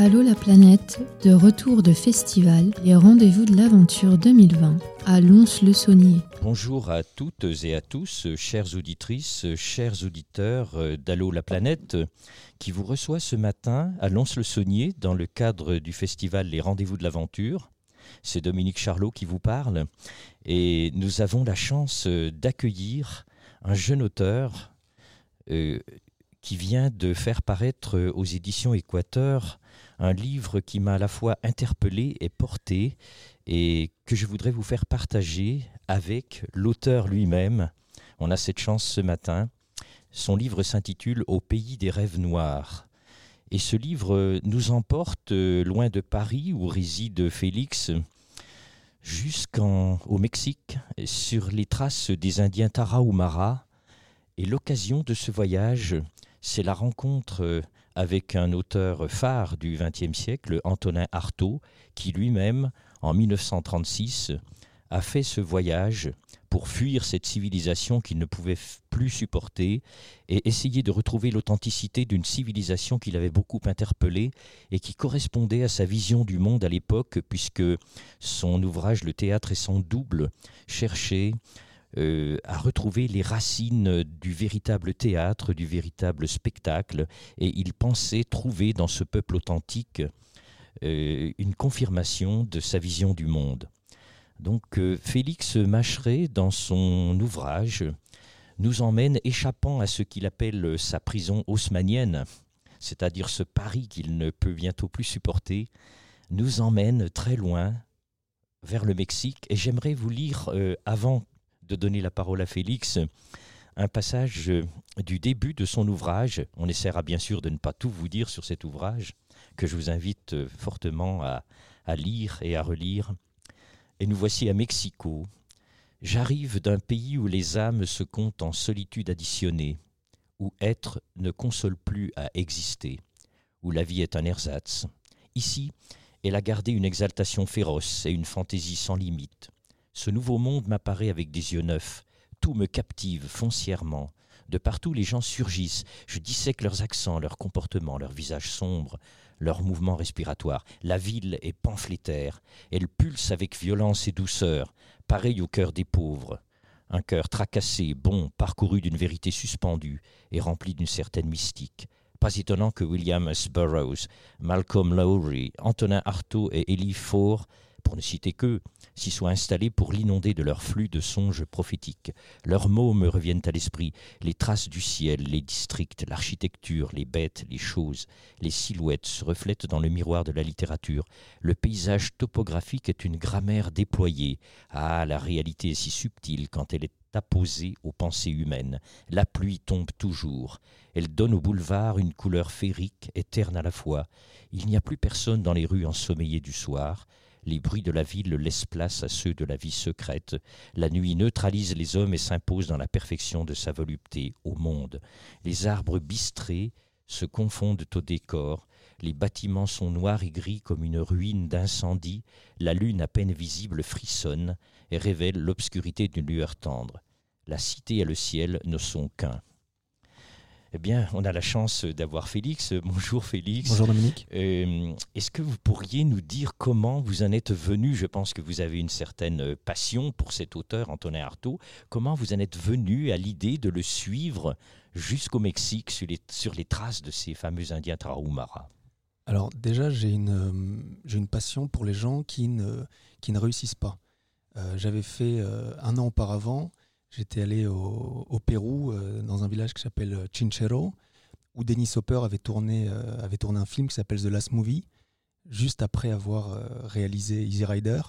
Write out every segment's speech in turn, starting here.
Allô la planète, de retour de festival et rendez-vous de l'aventure 2020 à Lons-le-Saunier. Bonjour à toutes et à tous, chères auditrices, chers auditeurs d'Allô la planète, qui vous reçoit ce matin à Lons-le-Saunier dans le cadre du festival Les rendez-vous de l'aventure. C'est Dominique Charlot qui vous parle et nous avons la chance d'accueillir un jeune auteur euh, qui vient de faire paraître aux éditions Équateur un livre qui m'a à la fois interpellé et porté et que je voudrais vous faire partager avec l'auteur lui-même. On a cette chance ce matin. Son livre s'intitule Au pays des rêves noirs. Et ce livre nous emporte loin de Paris où réside Félix jusqu'au Mexique sur les traces des Indiens Tarahumara. Et l'occasion de ce voyage, c'est la rencontre avec un auteur phare du XXe siècle, Antonin Artaud, qui lui-même, en 1936, a fait ce voyage pour fuir cette civilisation qu'il ne pouvait plus supporter et essayer de retrouver l'authenticité d'une civilisation qui l'avait beaucoup interpellé et qui correspondait à sa vision du monde à l'époque, puisque son ouvrage Le théâtre et son double cherchait euh, à retrouver les racines du véritable théâtre, du véritable spectacle, et il pensait trouver dans ce peuple authentique euh, une confirmation de sa vision du monde. Donc euh, Félix Macheret, dans son ouvrage, nous emmène, échappant à ce qu'il appelle sa prison haussmanienne, c'est-à-dire ce Paris qu'il ne peut bientôt plus supporter, nous emmène très loin vers le Mexique. Et j'aimerais vous lire, avant de donner la parole à Félix, un passage du début de son ouvrage. On essaiera bien sûr de ne pas tout vous dire sur cet ouvrage, que je vous invite fortement à, à lire et à relire. Et nous voici à Mexico. J'arrive d'un pays où les âmes se comptent en solitude additionnée, où être ne console plus à exister, où la vie est un ersatz. Ici, elle a gardé une exaltation féroce et une fantaisie sans limite. Ce nouveau monde m'apparaît avec des yeux neufs. Tout me captive foncièrement. De partout, les gens surgissent. Je dissèque leurs accents, leurs comportements, leurs visages sombres, leurs mouvements respiratoires. La ville est pamphlétaire. Elle pulse avec violence et douceur, pareil au cœur des pauvres. Un cœur tracassé, bon, parcouru d'une vérité suspendue et rempli d'une certaine mystique. Pas étonnant que William S. Burroughs, Malcolm Lowry, Antonin Artaud et Elie Faure pour ne citer qu'eux, s'y soient installés pour l'inonder de leur flux de songes prophétiques. Leurs mots me reviennent à l'esprit, les traces du ciel, les districts, l'architecture, les bêtes, les choses, les silhouettes se reflètent dans le miroir de la littérature. Le paysage topographique est une grammaire déployée. Ah, la réalité est si subtile quand elle est apposée aux pensées humaines. La pluie tombe toujours. Elle donne au boulevard une couleur féerique, éterne à la fois. Il n'y a plus personne dans les rues ensommeillées du soir. Les bruits de la ville laissent place à ceux de la vie secrète. La nuit neutralise les hommes et s'impose dans la perfection de sa volupté au monde. Les arbres bistrés se confondent au décor. Les bâtiments sont noirs et gris comme une ruine d'incendie. La lune à peine visible frissonne et révèle l'obscurité d'une lueur tendre. La cité et le ciel ne sont qu'un. Eh bien, on a la chance d'avoir Félix. Bonjour Félix. Bonjour Dominique. Euh, est-ce que vous pourriez nous dire comment vous en êtes venu? Je pense que vous avez une certaine passion pour cet auteur, Antonin Artaud. Comment vous en êtes venu à l'idée de le suivre jusqu'au Mexique sur les, sur les traces de ces fameux Indiens Tarahumara? Alors déjà, j'ai une, une passion pour les gens qui ne, qui ne réussissent pas. Euh, j'avais fait euh, un an auparavant J'étais allé au, Pérou, euh, dans un village qui s'appelle euh, Chinchero, où Dennis Hopper avait tourné, euh, avait tourné un film qui s'appelle The Last Movie, juste après avoir réalisé Easy Rider.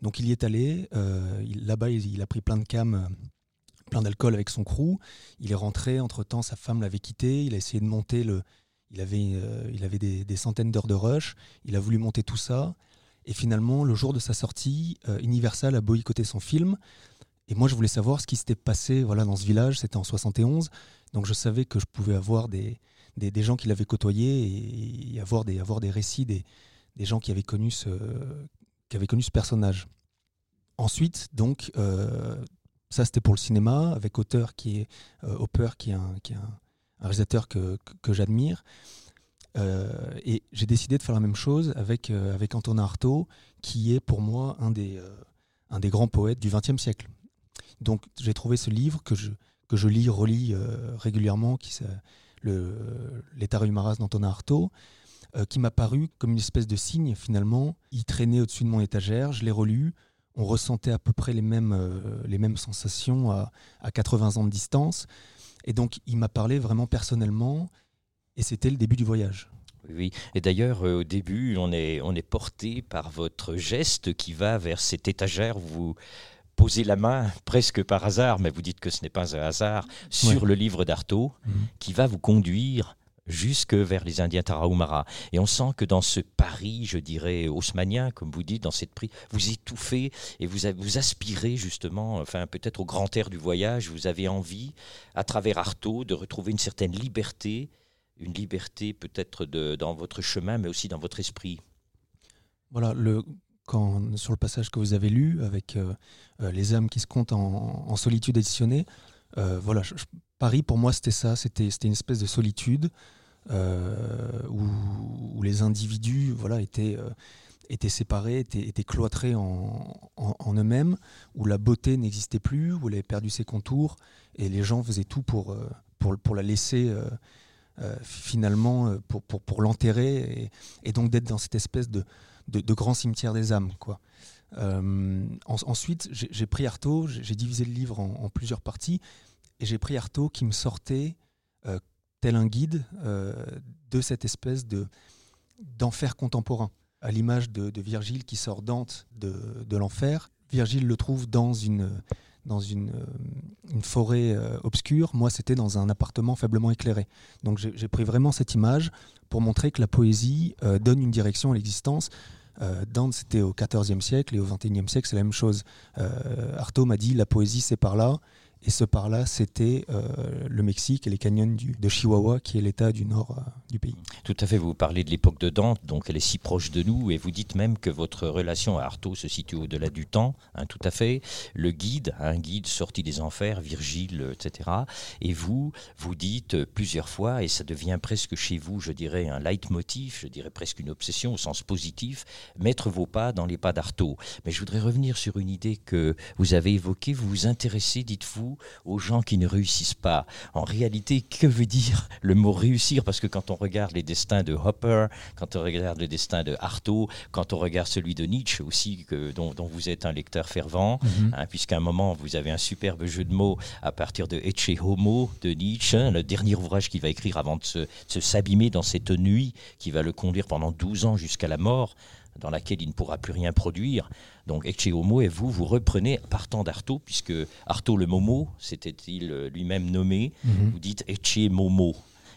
Donc il y est allé, là-bas il, a pris plein de cam, plein d'alcool avec son crew. Il est rentré, entre-temps sa femme l'avait quitté, il a essayé de monter le... Il avait, il avait des, des centaines d'heures de rush, il a voulu monter tout ça. Et finalement, le jour de sa sortie, Universal a boycotté son film. Et moi, je voulais savoir ce qui s'était passé voilà, dans ce village. C'était en 71. Donc, je savais que je pouvais avoir des, des, gens qui l'avaient côtoyé et, avoir, des, avoir des récits des, des gens qui avaient connu ce, qui avaient connu ce personnage. Ensuite, donc, euh, ça c'était pour le cinéma, avec auteur qui est, euh, Hopper, qui est un, qui est un, réalisateur que, que, j'admire. et j'ai décidé de faire la même chose avec, avec Antonin Artaud, qui est pour moi un des, un des grands poètes du XXe siècle. Donc j'ai trouvé ce livre que je, que je lis, relis régulièrement, qui L'État Maras d'Antonin Artaud, qui m'a paru comme une espèce de signe finalement. Il traînait au-dessus de mon étagère, je l'ai relu, on ressentait à peu près les mêmes, euh, les mêmes sensations à, 80 ans de distance. Et donc, il m'a parlé vraiment personnellement, et c'était le début du voyage. Oui, et d'ailleurs, euh, au début, on est, on est porté par votre geste qui va vers cette étagère vous posez la main presque par hasard, mais vous dites que ce n'est pas un hasard, sur le livre d'Artaud, mhm. qui va vous conduire jusque vers les Indiens Tarahumara. Et on sent que dans ce Paris, je dirais, haussmanien, comme vous dites, dans cette prix, vous étouffez et vous, vous aspirez justement, enfin peut-être au grand air du voyage, vous avez envie, à travers Artaud, de retrouver une certaine liberté, une liberté peut-être dans votre chemin, mais aussi dans votre esprit. Voilà, le, sur le passage que vous avez lu, avec euh, euh, les âmes qui se comptent en, solitude additionnée, euh, voilà, Paris pour moi c'était ça, c'était une espèce de solitude où, les individus voilà, étaient, séparés, étaient, cloîtrés en, eux-mêmes, où la beauté n'existait plus, où elle avait perdu ses contours, et les gens faisaient tout pour, la laisser finalement, pour l'enterrer, et, donc d'être dans cette espèce de, de, grand cimetière des âmes. Quoi. ensuite, j'ai pris Artaud, j'ai divisé le livre en, plusieurs parties, et j'ai pris Artaud qui me sortait tel un guide euh, de cette espèce de d'enfer contemporain, à l'image de, Virgile qui sort Dante de l'enfer. Virgile le trouve dans une, dans une, euh, forêt euh, obscure. Moi, c'était dans un appartement faiblement éclairé. Donc j'ai pris vraiment cette image pour montrer que la poésie donne une direction à l'existence. Dante, c'était au XIVe siècle et au XXIe siècle, c'est la même chose. Artaud m'a dit la poésie, c'est par là. Et ce par-là, c'était euh, le Mexique et les canyons de Chihuahua, qui est l'état du nord euh, du pays. Tout à fait, vous parlez de l'époque de Dante, donc elle est si proche de nous, et vous dites même que votre relation à Artaud se situe au-delà du temps, hein, tout à fait. Le guide, un guide sorti des enfers, Virgile, etc. Et vous, vous dites plusieurs fois, et ça devient presque chez vous, je dirais, un leitmotiv, je dirais presque une obsession au sens positif, mettre vos pas dans les pas d'Artaud. Mais je voudrais revenir sur une idée que vous avez évoquée, vous vous intéressez, dites-vous, aux gens qui ne réussissent pas. En réalité, que veut dire le mot réussir? Parce que quand on regarde les destins de Hopper, quand on regarde le destin de Artaud, quand on regarde celui de Nietzsche aussi, que, dont, vous êtes un lecteur fervent, mhm. hein, puisqu'à un moment, vous avez un superbe jeu de mots à partir de Ecce Homo de Nietzsche, hein, le dernier ouvrage qu'il va écrire avant de se, se s'abîmer dans cette nuit qui va le conduire pendant 12 ans jusqu'à la mort dans laquelle il ne pourra plus rien produire. Donc Ecce Homo, et vous, vous reprenez partant d'Artaud, puisque Artaud le Momo, c'était-il lui-même nommé, mhm. vous dites Ecce Momo.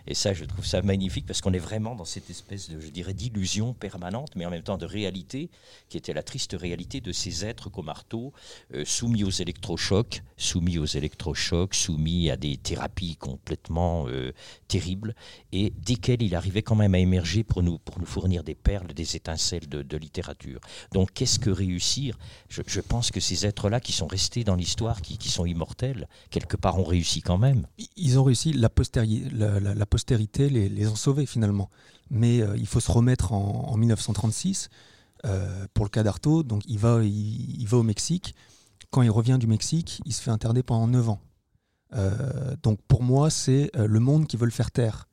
Et ça, je trouve ça magnifique parce qu'on est vraiment dans cette espèce de, je dirais, d'illusion permanente, mais en même temps de réalité, qui était la triste réalité de ces êtres comme Artaud, euh, soumis aux électrochocs, soumis aux électrochocs, soumis à des thérapies complètement euh, terribles, et desquelles il arrivait quand même à émerger pour nous, pour nous fournir des perles, des étincelles de, littérature. Donc, qu'est-ce que réussir? Je, pense que ces êtres-là qui sont restés dans l'histoire, qui, sont immortels, quelque part ont réussi quand même. Ils ont réussi, la, postérité, postérité les, les ont sauvés finalement. Mais euh, il faut se remettre en, 1936, euh, pour le cas d'Artaud, donc il va, il, va au Mexique. Quand il revient du Mexique, il se fait interner pendant 9 ans. Euh, donc pour moi, c'est le monde qui veut le faire taire.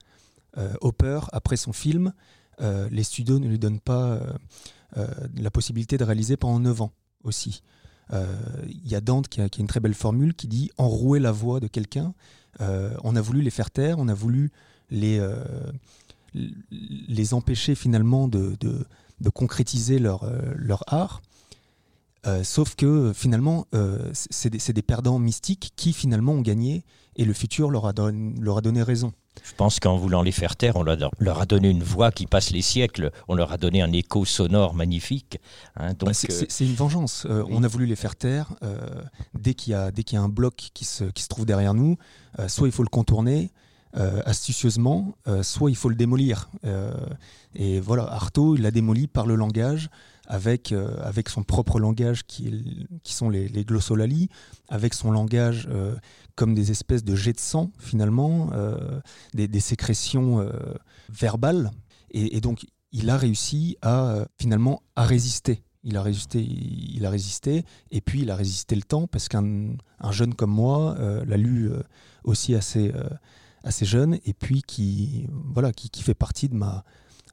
Hopper, après son film, les studios ne lui donnent pas la possibilité de réaliser pendant 9 ans aussi. Il y a Dante qui a, qui a, une très belle formule qui dit enrouer la voix de quelqu'un. on a voulu les faire taire, on a voulu les, euh, les empêcher finalement de, de, concrétiser leur, euh, leur art. Euh, sauf que finalement, c'est des, des, perdants mystiques qui finalement ont gagné et le futur leur a, leur a donné raison. Je pense qu'en voulant les faire taire, on leur, a donné une voix qui passe les siècles, on leur a donné un écho sonore magnifique. Hein, bah, c'est une vengeance. On a voulu les faire taire. dès qu'il y, y, a un bloc qui se, qui se trouve derrière nous, soit il faut le contourner, astucieusement, euh, soit il faut le démolir. Euh, et voilà, Artaud, il l'a démoli par le langage, avec, avec son propre langage qui, qui sont les, les, glossolalies, avec son langage comme des espèces de jets de sang, finalement, des, sécrétions verbales. Et, donc, il a réussi à finalement à résister. Il a résisté, il a résisté, et puis il a résisté le temps parce qu'un jeune comme moi l'a lu aussi assez, assez jeune, et puis qui voilà qui, fait partie de ma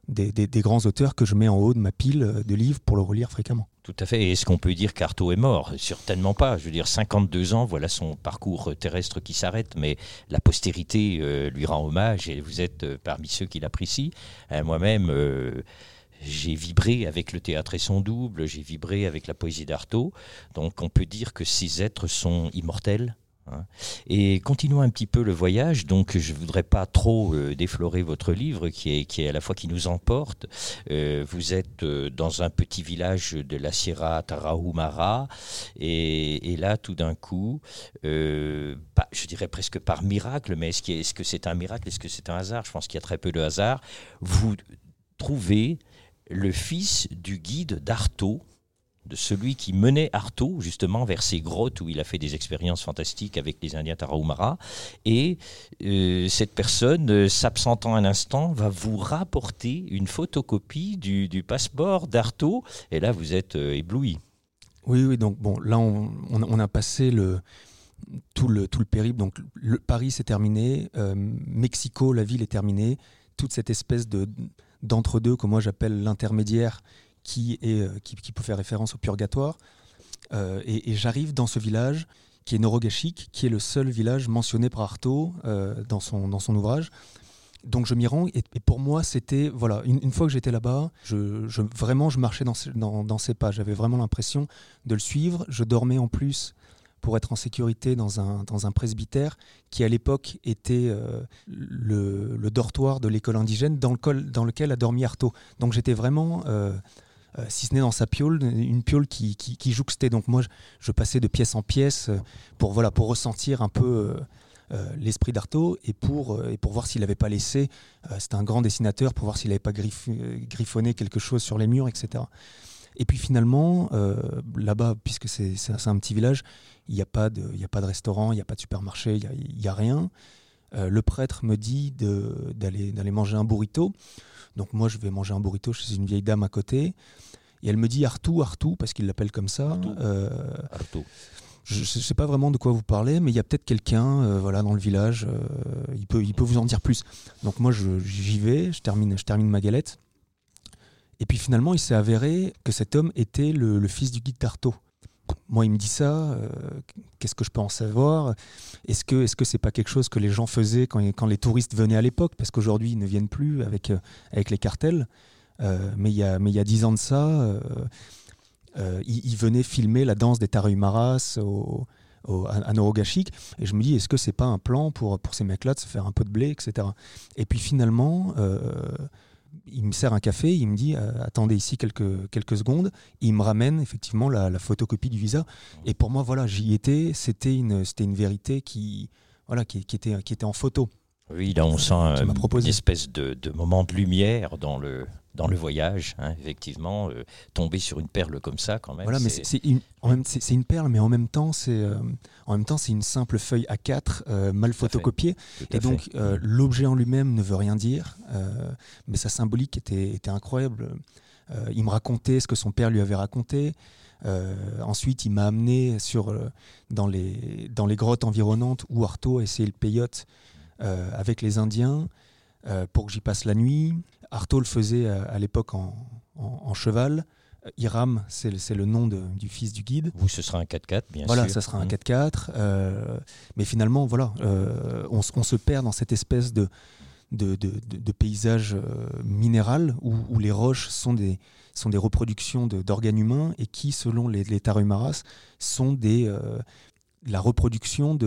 des, grands auteurs que je mets en haut de ma pile de livres pour le relire fréquemment. Tout à fait. Est-ce qu'on peut dire qu'Artaud est mort? Certainement pas. Je veux dire, 52 ans, voilà son parcours terrestre qui s'arrête, mais la postérité euh, lui rend hommage et vous êtes euh, parmi ceux qui l'apprécient. Euh, moi-même, j'ai vibré avec le théâtre et son double, j'ai vibré avec la poésie d'Artaud. Donc on peut dire que ces êtres sont immortels? Et continuons un petit peu le voyage. Donc, je voudrais pas trop euh, déflorer votre livre, qui est, qui est à la fois qui nous emporte. Euh, vous êtes euh, dans un petit village de la Sierra Tarahumara, et, là, tout d'un coup, pas, je dirais presque par miracle, mais est-ce, est-ce que c'est un miracle? Est-ce que c'est un hasard? Je pense qu'il y a très peu de hasard. Vous trouvez le fils du guide d'Artaud, de celui qui menait Artaud justement vers ces grottes où il a fait des expériences fantastiques avec les Indiens Tarahumara. Et euh, cette personne, euh, s'absentant un instant, va vous rapporter une photocopie du, passeport d'Artaud. Et là, vous êtes euh, ébloui. Oui, oui, donc bon, là, on, a passé le, tout, le, tout le périple. Donc, Paris, c'est terminé. Mexico, la ville est terminée. Toute cette espèce de d'entre-deux que moi j'appelle l'intermédiaire euh, qui, peut faire référence au purgatoire. Euh, et, j'arrive dans ce village qui est Norogashik, qui est le seul village mentionné par Artaud euh, dans, son, dans son ouvrage. Donc je m'y rends et, pour moi c'était voilà une, fois que j'étais là-bas, je, vraiment je marchais dans, dans, dans ces pas. J'avais vraiment l'impression de le suivre. Je dormais en plus pour être en sécurité dans un, dans un presbytère qui à l'époque était le, dortoir de l'école indigène dans, le, dans lequel a dormi Artaud. Donc j'étais vraiment si ce n'est dans sa piole, une piole qui, qui, jouxtait. Donc moi, je, passais de pièce en pièce euh, pour, voilà, pour ressentir un peu euh, l'esprit d'Artaud et pour, et pour voir s'il n'avait pas laissé, c'était un grand dessinateur, pour voir s'il n'avait pas griffonné quelque chose sur les murs, etc. Et puis finalement, là-bas, puisque c'est un petit village, il n'y a, pas de, a pas de restaurant, il n'y a pas de supermarché, il n'y a, rien. Le prêtre me dit d'aller manger un burrito. Donc moi, je vais manger un burrito chez une vieille dame à côté. Et elle me dit Artou, Artou, parce qu'il l'appelle comme ça. Artou. Euh, je ne sais pas vraiment de quoi vous parlez, mais il y a peut-être quelqu'un euh, voilà, dans le village, euh, il, peut, il peut vous en dire plus. Donc moi, j'y vais, je termine, je termine ma galette. Et puis finalement, il s'est avéré que cet homme était le, fils du guide d'Artaud moi, il me dit ça, euh, qu'est-ce que je peux en savoir? Est-ce que ce c'est pas quelque chose que les gens faisaient quand, les touristes venaient à l'époque? Parce qu'aujourd'hui, ils ne viennent plus avec, euh, les cartels. Euh, mais il y a dix ans de ça, ils, venaient filmer la danse des Tarahumaras au, à Norogashik. Et je me dis, est-ce que c'est pas un plan pour, pour ces mecs-là de se faire un peu de blé, etc. Et puis finalement il me sert un café, il me dit euh, attendez ici quelques, quelques secondes. Il me ramène effectivement la, photocopie du visa. Et pour moi, voilà, j'y étais. C'était une, une vérité qui, voilà, qui, était, qui était en photo. Oui, là on sent une espèce de, de, moment de lumière dans le, dans le voyage, hein, effectivement, euh, tomber sur une perle comme ça, quand même. Voilà, mais c'est une, une, perle, mais en même temps, c'est euh, en même temps c'est une simple feuille A4 euh, mal photocopiée, et donc l'objet en lui-même ne veut rien dire, mais sa symbolique était, était incroyable. il me racontait ce que son père lui avait raconté. ensuite, il m'a amené sur, dans, les, dans les grottes environnantes où Artaud a essayé le peyote avec les Indiens pour que j'y passe la nuit. Artaud le faisait euh, à, l'époque en, cheval. Iram, c'est le, nom du fils du guide. Vous, ce sera un 4x4, bien sûr. Voilà, ça sera un 4x4. Mmh. Euh, mais finalement, voilà, euh, on, se perd dans cette espèce de, de, paysage minéral où, les roches sont des, sont des reproductions d'organes humains et qui, selon les, les Tarumaras, sont des, la reproduction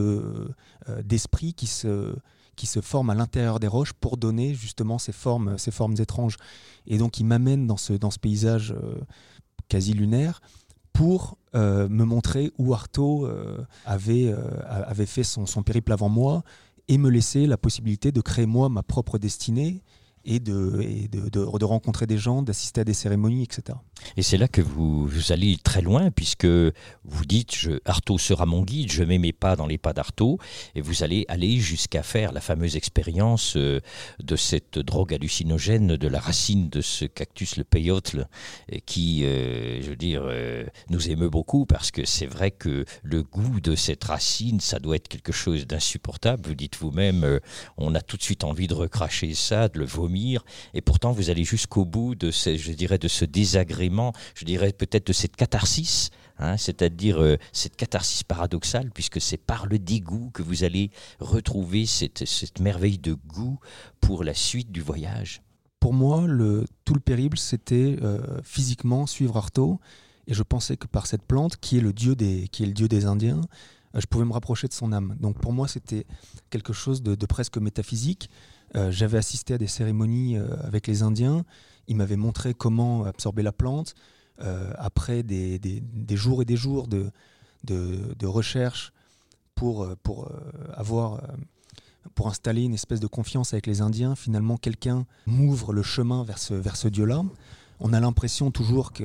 d'esprits qui se qui se forment à l'intérieur des roches pour donner justement ces formes, ces formes étranges. Et donc il m'amène dans ce, dans ce paysage euh, quasi lunaire pour euh, me montrer où Artaud euh, avait, avait fait son, son, périple avant moi et me laisser la possibilité de créer moi ma propre destinée et, de, de, de, rencontrer des gens, d'assister à des cérémonies, etc. Et c'est là que vous, allez très loin, puisque vous dites Artaud sera mon guide, je mets mes pas dans les pas d'Artaud, et vous allez aller jusqu'à faire la fameuse expérience euh, de cette drogue hallucinogène de la racine de ce cactus, le peyote, qui, euh, je veux dire, euh, nous émeut beaucoup, parce que c'est vrai que le goût de cette racine, ça doit être quelque chose d'insupportable. Vous dites vous-même, on a tout de suite envie de recracher ça, de le vomir et pourtant vous allez jusqu'au bout de ce, je dirais, de ce désagrément, je dirais peut-être de cette catharsis, hein, c'est-à-dire euh, cette catharsis paradoxale, puisque c'est par le dégoût que vous allez retrouver cette, merveille de goût pour la suite du voyage. Pour moi, le, tout le périple, c'était euh, physiquement suivre Artaud, et je pensais que par cette plante, qui est le dieu des, qui est le dieu des Indiens, euh, je pouvais me rapprocher de son âme. Donc pour moi, c'était quelque chose de presque métaphysique. Euh, j'avais assisté à des cérémonies euh, avec les Indiens. Ils m'avaient montré comment absorber la plante. Euh, après des, jours et des jours de, de, recherche pour, pour avoir pour installer une espèce de confiance avec les Indiens, finalement quelqu'un m'ouvre le chemin vers ce, vers ce dieu-là on a l'impression toujours que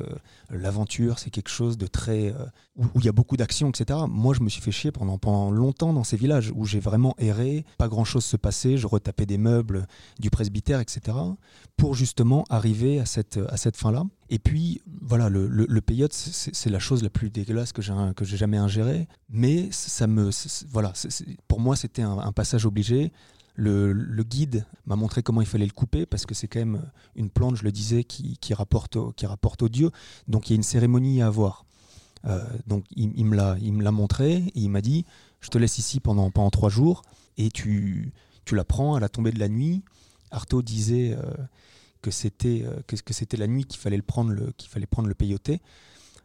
l'aventure, c'est quelque chose de très. Euh, où, il y a beaucoup d'action, etc. Moi, je me suis fait chier pendant, pendant longtemps dans ces villages où j'ai vraiment erré, pas grand chose se passait, je retapais des meubles du presbytère, etc. pour justement arriver à cette, à cette fin-là. Et puis, voilà, le, le, c'est la chose la plus dégueulasse que j'ai jamais ingérée. Mais ça me. Voilà, pour moi, c'était un, passage obligé. Le, guide m'a montré comment il fallait le couper parce que c'est quand même une plante, je le disais, qui, rapporte, au, qui rapporte dieu. Donc il y a une cérémonie à avoir. Euh, donc il, il me l'a montré et il m'a dit je te laisse ici pendant, trois jours et tu, tu la prends à la tombée de la nuit. Artaud disait euh, que c'était euh, que, la nuit qu'il fallait prendre le qu'il fallait prendre le peyoté.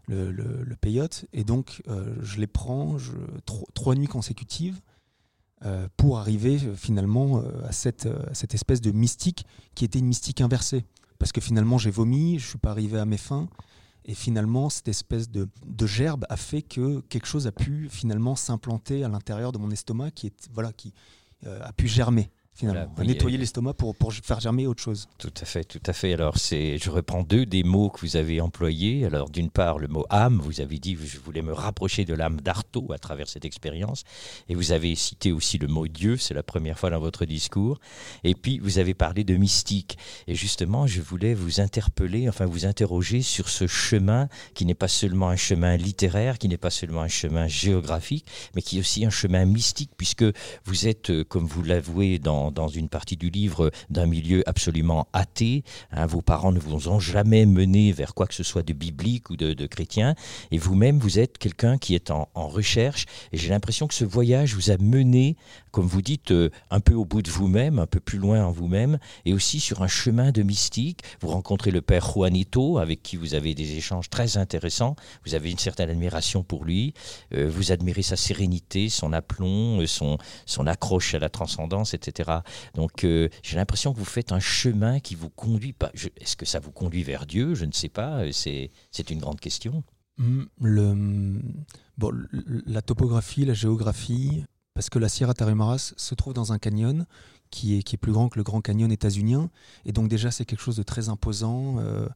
Le, peyote et donc je les prends je, trois nuits consécutives euh, pour arriver euh, finalement euh, à cette, espèce de mystique qui était une mystique inversée. Parce que finalement j'ai vomi, je ne suis pas arrivé à mes fins, et finalement cette espèce de, de, gerbe a fait que quelque chose a pu finalement s'implanter à l'intérieur de mon estomac qui, est, voilà, qui a pu germer finalement, nettoyer l'estomac pour, pour faire germer autre chose. Tout à fait, tout à fait. Alors, c'est, je reprends deux des mots que vous avez employés. Alors, d'une part, le mot âme, vous avez dit, je voulais me rapprocher de l'âme d'Artaud à travers cette expérience. Et vous avez cité aussi le mot Dieu, c'est la première fois dans votre discours. Et puis, vous avez parlé de mystique. Et justement, je voulais vous interpeller, enfin, vous interroger sur ce chemin qui n'est pas seulement un chemin littéraire, qui n'est pas seulement un chemin géographique, mais qui est aussi un chemin mystique, puisque vous êtes, euh, comme vous l'avouez dans dans, une partie du livre d'un milieu absolument athée. Hein, vos parents ne vous ont jamais mené vers quoi que ce soit de biblique ou de, chrétien. Et vous-même, vous êtes quelqu'un qui est en, recherche. Et j'ai l'impression que ce voyage vous a mené, comme vous dites, euh, un peu au bout de vous-même, un peu plus loin en vous-même, et aussi sur un chemin de mystique. Vous rencontrez le père Juanito, avec qui vous avez des échanges très intéressants. Vous avez une certaine admiration pour lui. Euh, vous admirez sa sérénité, son aplomb, euh, son, son accroche à la transcendance, etc. Donc euh, j'ai l'impression que vous faites un chemin qui vous conduit pas. Est-ce que ça vous conduit vers Dieu? Je ne sais pas. Euh, c'est une grande question. Mm, le, bon, la topographie, la géographie, parce que la Sierra Tarimaras se trouve dans un canyon qui est, qui est plus grand que le Grand Canyon états-unien. Et donc déjà, c'est quelque chose de très imposant euh,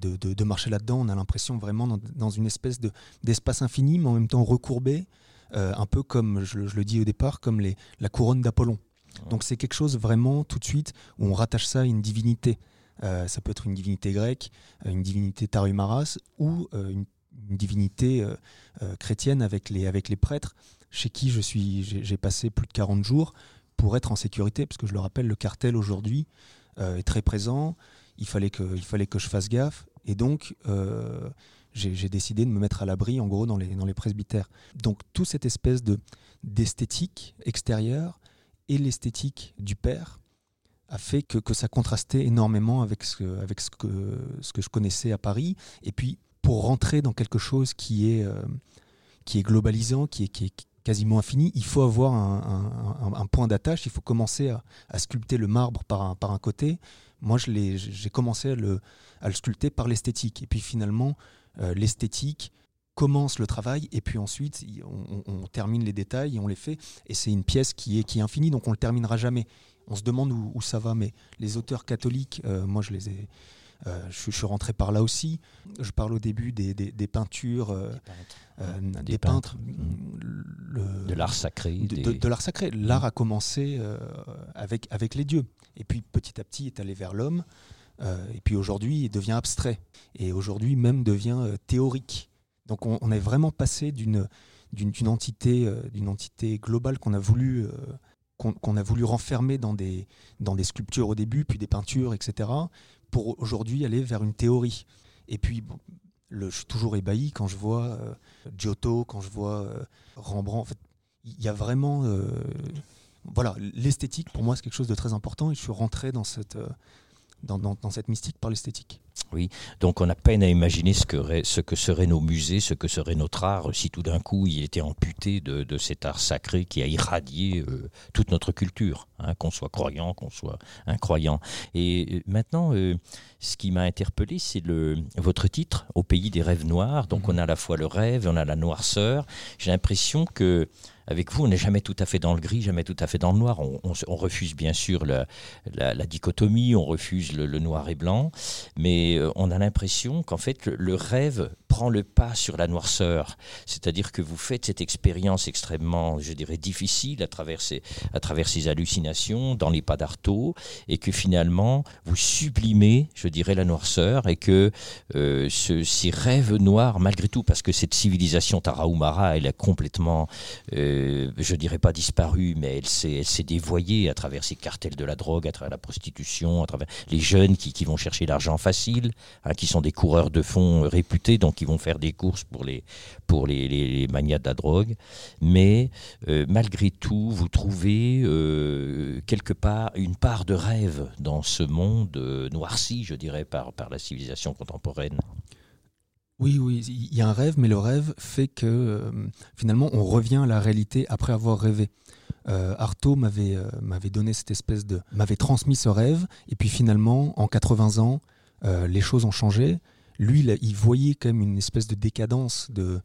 de, de, marcher là-dedans. On a l'impression vraiment dans, dans, une espèce d'espace infini, mais en même temps recourbé, un peu comme, je, je, le dis au départ, comme les, la couronne d'Apollon. Donc c'est quelque chose vraiment tout de suite où on rattache ça à une divinité. Euh, ça peut être une divinité grecque, euh, une divinité tarumaras ou euh, une, divinité chrétienne avec les, avec les prêtres chez qui je suis j'ai passé plus de 40 jours pour être en sécurité parce que je le rappelle le cartel aujourd'hui est très présent. Il fallait que il fallait que je fasse gaffe. Et donc j'ai décidé de me mettre à l'abri en gros dans les dans les presbytères. Donc toute cette espèce de d'esthétique extérieure et l'esthétique du père a fait que, que, ça contrastait énormément avec, ce, avec ce, que, ce que je connaissais à Paris. Et puis, pour rentrer dans quelque chose qui est, euh, qui est globalisant, qui est, qui est, quasiment infini, il faut avoir un, point d'attache, il faut commencer à, sculpter le marbre par un, par un côté. Moi, j'ai commencé à le, à sculpter par l'esthétique. Et puis finalement, euh, l'esthétique, commence le travail et puis ensuite on, termine les détails et on les fait et c'est une pièce qui est, qui est infinie donc on le terminera jamais. on se demande où, ça va, mais les auteurs catholiques, moi je les ai, je, suis rentré par là aussi. Je parle au début des, peintures, des peintres, de l'art sacré. De, l'art sacré. L'art a commencé avec, avec les dieux, et puis petit à petit est allé vers l'homme. et puis aujourd'hui, il devient abstrait. Et aujourd'hui, même devient théorique. Donc on, est vraiment passé d'une d'une entité, euh, d'une entité globale qu'on a voulu euh, qu'on a voulu renfermer dans des, dans des sculptures au début, puis des peintures, etc., pour aujourd'hui aller vers une théorie. Et puis, je suis toujours ébahi quand je vois euh, Giotto, quand je vois Rembrandt. En fait, il y a vraiment. voilà, l'esthétique, pour moi, c'est quelque chose de très important et je suis rentré dans cette, dans, dans cette mystique par l'esthétique. Oui, donc on a peine à imaginer ce que, ce que seraient nos musées, ce que serait notre art si tout d'un coup il était amputé de, cet art sacré qui a irradié euh, toute notre culture, hein, qu'on soit croyant, qu'on soit incroyant. Et euh, maintenant, euh, ce qui m'a interpellé, c'est votre titre, Au pays des rêves noirs. Donc on a à la fois le rêve, on a la noirceur. J'ai l'impression que avec vous, on n'est jamais tout à fait dans le gris, jamais tout à fait dans le noir. On, refuse bien sûr la, dichotomie, on refuse le, noir et blanc, mais euh, on a l'impression qu'en fait le, rêve prend le pas sur la noirceur. C'est-à-dire que vous faites cette expérience extrêmement, je dirais, difficile à travers ces, à travers ces hallucinations dans les pas d'Artaud, et que finalement vous sublimez, je dirais, la noirceur, et que euh, ces rêves noirs, malgré tout, parce que cette civilisation Tarahumara, elle est complètement... Euh, je dirais pas disparu, mais elle s'est dévoyée à travers ces cartels de la drogue, à travers la prostitution, à travers les jeunes qui, vont chercher l'argent facile, hein, qui sont des coureurs de fonds réputés, donc qui vont faire des courses pour les, pour les, les, manias de la drogue. Mais euh, malgré tout, vous trouvez euh, quelque part une part de rêve dans ce monde noirci, je dirais, par, par la civilisation contemporaine. Oui, oui, il y a un rêve, mais le rêve fait que euh, finalement on revient à la réalité après avoir rêvé. Euh, Artaud m'avait euh, m'avait donné cette espèce de m'avait transmis ce rêve, et puis finalement en 80 ans euh, les choses ont changé. Lui, il voyait quand même une espèce de décadence de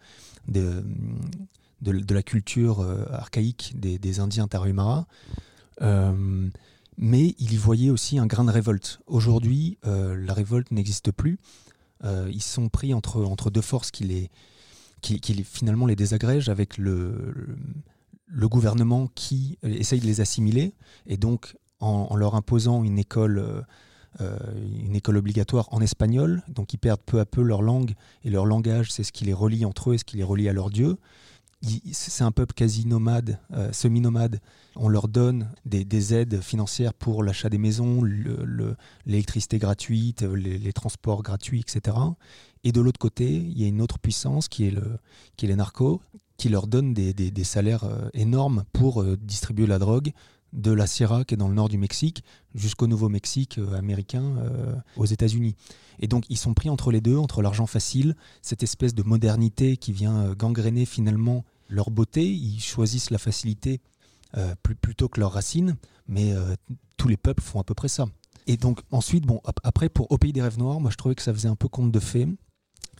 de, la culture archaïque des, Indiens Tarahumara. mais il y voyait aussi un grain de révolte. Aujourd'hui, la révolte n'existe plus. Euh, ils sont pris entre, entre deux forces qui, les, qui, finalement les désagrègent avec le, le, gouvernement qui essaye de les assimiler et donc en, leur imposant une école, euh, euh, une école obligatoire en espagnol, donc ils perdent peu à peu leur langue et leur langage, c'est ce qui les relie entre eux et ce qui les relie à leur Dieu c'est un peuple quasi nomade, euh, semi-nomade. On leur donne des, aides financières pour l'achat des maisons, l'électricité gratuite, les, transports gratuits, etc. Et de l'autre côté, il y a une autre puissance qui est, le, les narcos, qui leur donne des, salaires euh, énormes pour euh, distribuer la drogue de la Sierra, qui est dans le nord du Mexique, jusqu'au Nouveau-Mexique américain, aux États-Unis. Et donc, ils sont pris entre les deux, entre l'argent facile, cette espèce de modernité qui vient gangréner finalement leur beauté, ils choisissent la facilité euh, plutôt que leurs racines, mais euh, tous les peuples font à peu près ça. Et donc ensuite, bon, après pour Au pays des rêves noirs, moi je trouvais que ça faisait un peu conte de fées.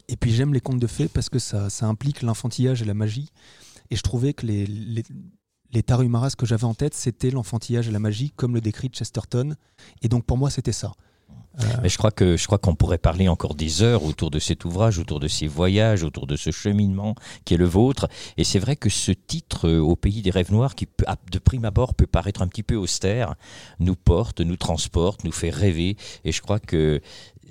Et puis j'aime les contes de fées parce que ça, implique l'enfantillage et la magie. Et je trouvais que les, les tarumaras que j'avais en tête, c'était l'enfantillage et la magie, comme le décrit Chesterton. Et donc pour moi, c'était ça. Mais je crois que je crois qu'on pourrait parler encore des heures autour de cet ouvrage, autour de ces voyages, autour de ce cheminement qui est le vôtre. Et c'est vrai que ce titre euh, au pays des rêves noirs, qui de prime abord peut paraître un petit peu austère, nous porte, nous transporte, nous fait rêver. Et je crois que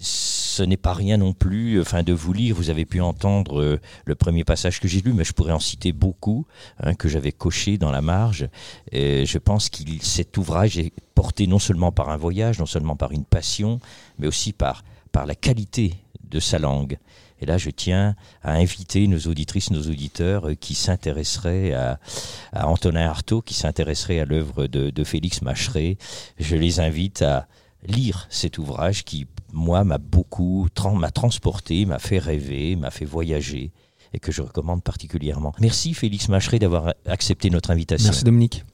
ce n'est pas rien non plus enfin, de vous lire. Vous avez pu entendre euh, le premier passage que j'ai lu, mais je pourrais en citer beaucoup, hein, que j'avais coché dans la marge. Et je pense que cet ouvrage est porté non seulement par un voyage, non seulement par une passion, mais aussi par, par la qualité de sa langue. Et là, je tiens à inviter nos auditrices, nos auditeurs euh, qui s'intéresseraient à, Antonin Artaud, qui s'intéresseraient à l'œuvre de, de Félix Macheret. Je les invite à lire cet ouvrage qui moi, m'a beaucoup, m'a transporté, m'a fait rêver, m'a fait voyager et que je recommande particulièrement. Merci Félix Macheret d'avoir accepté notre invitation. Merci Dominique.